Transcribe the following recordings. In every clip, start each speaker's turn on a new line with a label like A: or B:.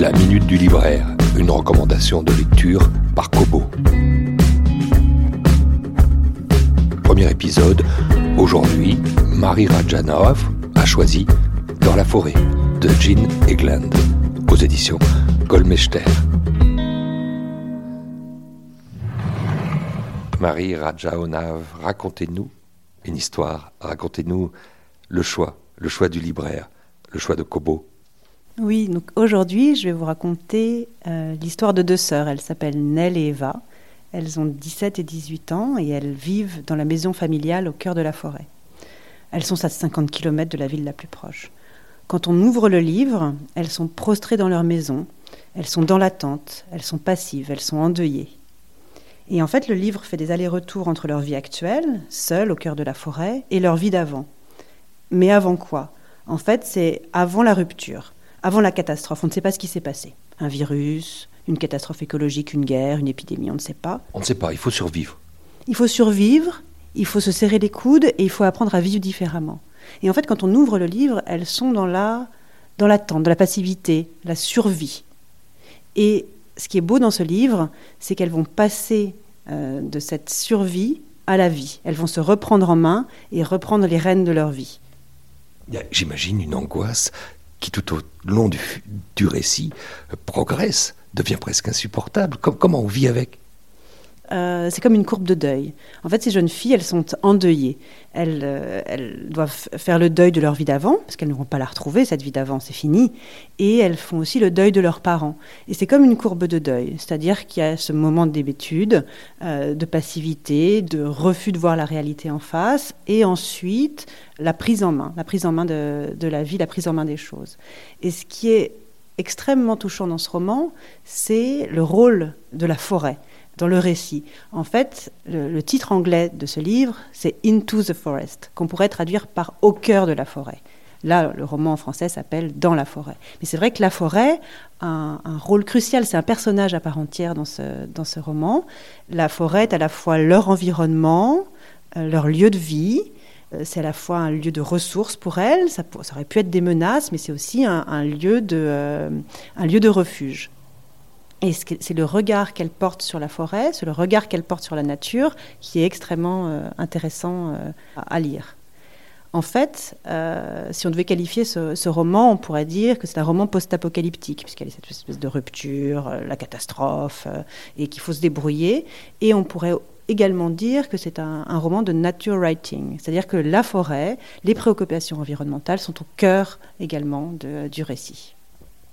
A: La Minute du Libraire, une recommandation de lecture par Kobo. Premier épisode, aujourd'hui, Marie Rajanov a choisi Dans la forêt de Jean Egland, aux éditions Golmester. Marie Rajaonav, racontez-nous une histoire, racontez-nous le choix, le choix du libraire, le choix de Kobo.
B: Oui, donc aujourd'hui, je vais vous raconter euh, l'histoire de deux sœurs. Elles s'appellent Nell et Eva. Elles ont 17 et 18 ans et elles vivent dans la maison familiale au cœur de la forêt. Elles sont à 50 km de la ville la plus proche. Quand on ouvre le livre, elles sont prostrées dans leur maison, elles sont dans l'attente, elles sont passives, elles sont endeuillées. Et en fait, le livre fait des allers-retours entre leur vie actuelle, seule au cœur de la forêt, et leur vie d'avant. Mais avant quoi? En fait, c'est avant la rupture, avant la catastrophe. On ne sait pas ce qui s'est passé. Un virus, une catastrophe écologique, une guerre, une épidémie, on ne sait pas.
A: On ne sait pas, il faut survivre.
B: Il faut survivre, il faut se serrer les coudes et il faut apprendre à vivre différemment. Et en fait, quand on ouvre le livre, elles sont dans la dans l'attente, dans la passivité, la survie. Et ce qui est beau dans ce livre, c'est qu'elles vont passer euh, de cette survie à la vie. Elles vont se reprendre en main et reprendre les rênes de leur vie.
A: J'imagine une angoisse qui tout au long du, récit euh, progresse, devient presque insupportable. comment on vit avec?
B: Euh, c'est comme une courbe de deuil. En fait, ces jeunes filles, elles sont endeuillées. Elles, euh, doivent faire le deuil de leur vie d'avant, parce qu'elles ne vont pas la retrouver, cette vie d'avant, c'est fini. Et elles font aussi le deuil de leurs parents. Et c'est comme une courbe de deuil, c'est-à-dire qu'il y a ce moment d'hébétude, euh, de passivité, de refus de voir la réalité en face, et ensuite la prise en main, la prise en main de, de la vie, la prise en main des choses. Et ce qui est extrêmement touchant dans ce roman, c'est le rôle de la forêt dans le récit. En fait, le, titre anglais de ce livre, c'est Into the Forest, qu'on pourrait traduire par Au cœur de la forêt. Là, le roman en français s'appelle Dans la forêt. Mais c'est vrai que la forêt a un, rôle crucial, c'est un personnage à part entière dans ce, dans ce roman. La forêt est à la fois leur environnement, euh, leur lieu de vie, euh, c'est à la fois un lieu de ressources pour elles, ça, aurait pu être des menaces, mais c'est aussi un, lieu de, euh, un lieu de refuge. Et c'est le regard qu'elle porte sur la forêt, c'est le regard qu'elle porte sur la nature qui est extrêmement euh, intéressant euh, à, lire. En fait, euh, si on devait qualifier ce, roman, on pourrait dire que c'est un roman post-apocalyptique, puisqu'il y a cette espèce de rupture, la catastrophe, et qu'il faut se débrouiller. Et on pourrait également dire que c'est un, roman de nature writing, c'est-à-dire que la forêt, les préoccupations environnementales sont au cœur également du récit.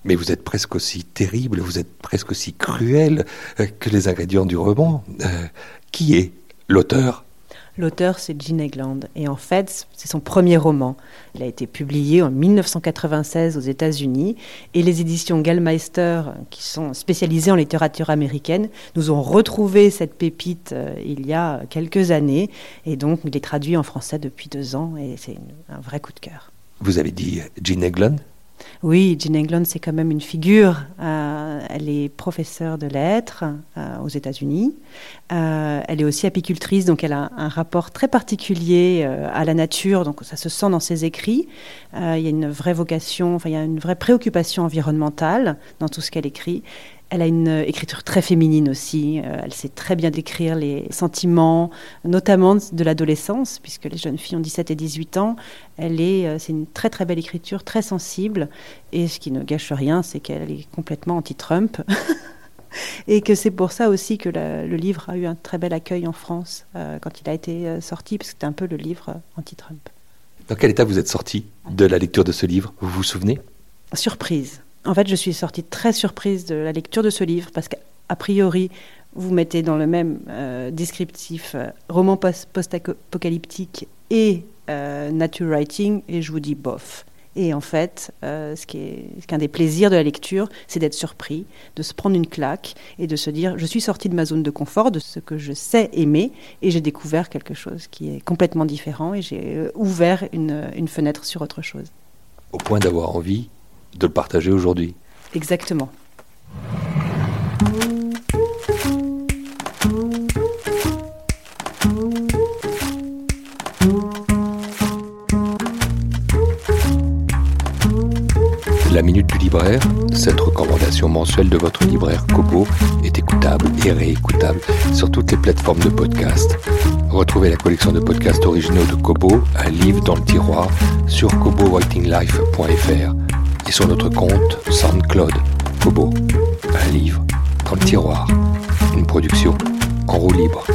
A: Mais vous êtes presque aussi terrible, vous êtes presque aussi cruel euh, que les ingrédients du roman. Euh, qui est l'auteur?
B: L'auteur, c'est Jean Egland. Et en fait, c'est son premier roman. Il a été publié en 1996 aux États-Unis. Et les éditions Gallmeister, qui sont spécialisées en littérature américaine, nous ont retrouvé cette pépite euh, il y a quelques années. Et donc, il est traduit en français depuis deux ans. Et c'est un vrai coup de cœur.
A: Vous avez dit Jean Egland?
B: Oui, Jean Englund, c'est quand même une figure. Euh, elle est professeure de lettres euh, aux États-Unis. Euh, elle est aussi apicultrice, donc elle a un rapport très particulier à la nature, donc ça se sent dans ses écrits. il y a une vraie vocation, enfin, il y a une vraie préoccupation environnementale dans tout ce qu'elle écrit. Elle a une euh, écriture très féminine aussi. Euh, elle sait très bien décrire les sentiments, notamment de l'adolescence, puisque les jeunes filles ont 17 et 18 ans. Elle est, euh, c'est une très très belle écriture, très sensible. Et ce qui ne gâche rien, c'est qu'elle est complètement anti-Trump. et que c'est pour ça aussi que le livre a eu un très bel accueil en France quand il a été sorti, parce que c'était un peu le livre anti-Trump.
A: Dans quel état vous êtes sorti de la lecture de ce livre? Vous vous souvenez?
B: Surprise en fait, je suis sortie très surprise de la lecture de ce livre parce qu'a priori, vous mettez dans le même euh, descriptif euh, roman post-apocalyptique et euh, nature writing, et je vous dis bof. Et en fait, ce qui est qu'un des plaisirs de la lecture, c'est d'être surpris, de se prendre une claque et de se dire je suis sortie de ma zone de confort, de ce que je sais aimer, et j'ai découvert quelque chose qui est complètement différent et j'ai ouvert une fenêtre sur autre chose.
A: Au point d'avoir envie de le partager aujourd'hui.
B: Exactement.
A: La Minute du Libraire, cette recommandation mensuelle de votre libraire Kobo, est écoutable et réécoutable sur toutes les plateformes de podcast. Retrouvez la collection de podcasts originaux de Kobo, un livre dans le tiroir, sur kobowritinglife.fr et sur notre compte SoundCloud, Kobo. Un livre, dans le tiroir. Une production en roue libre.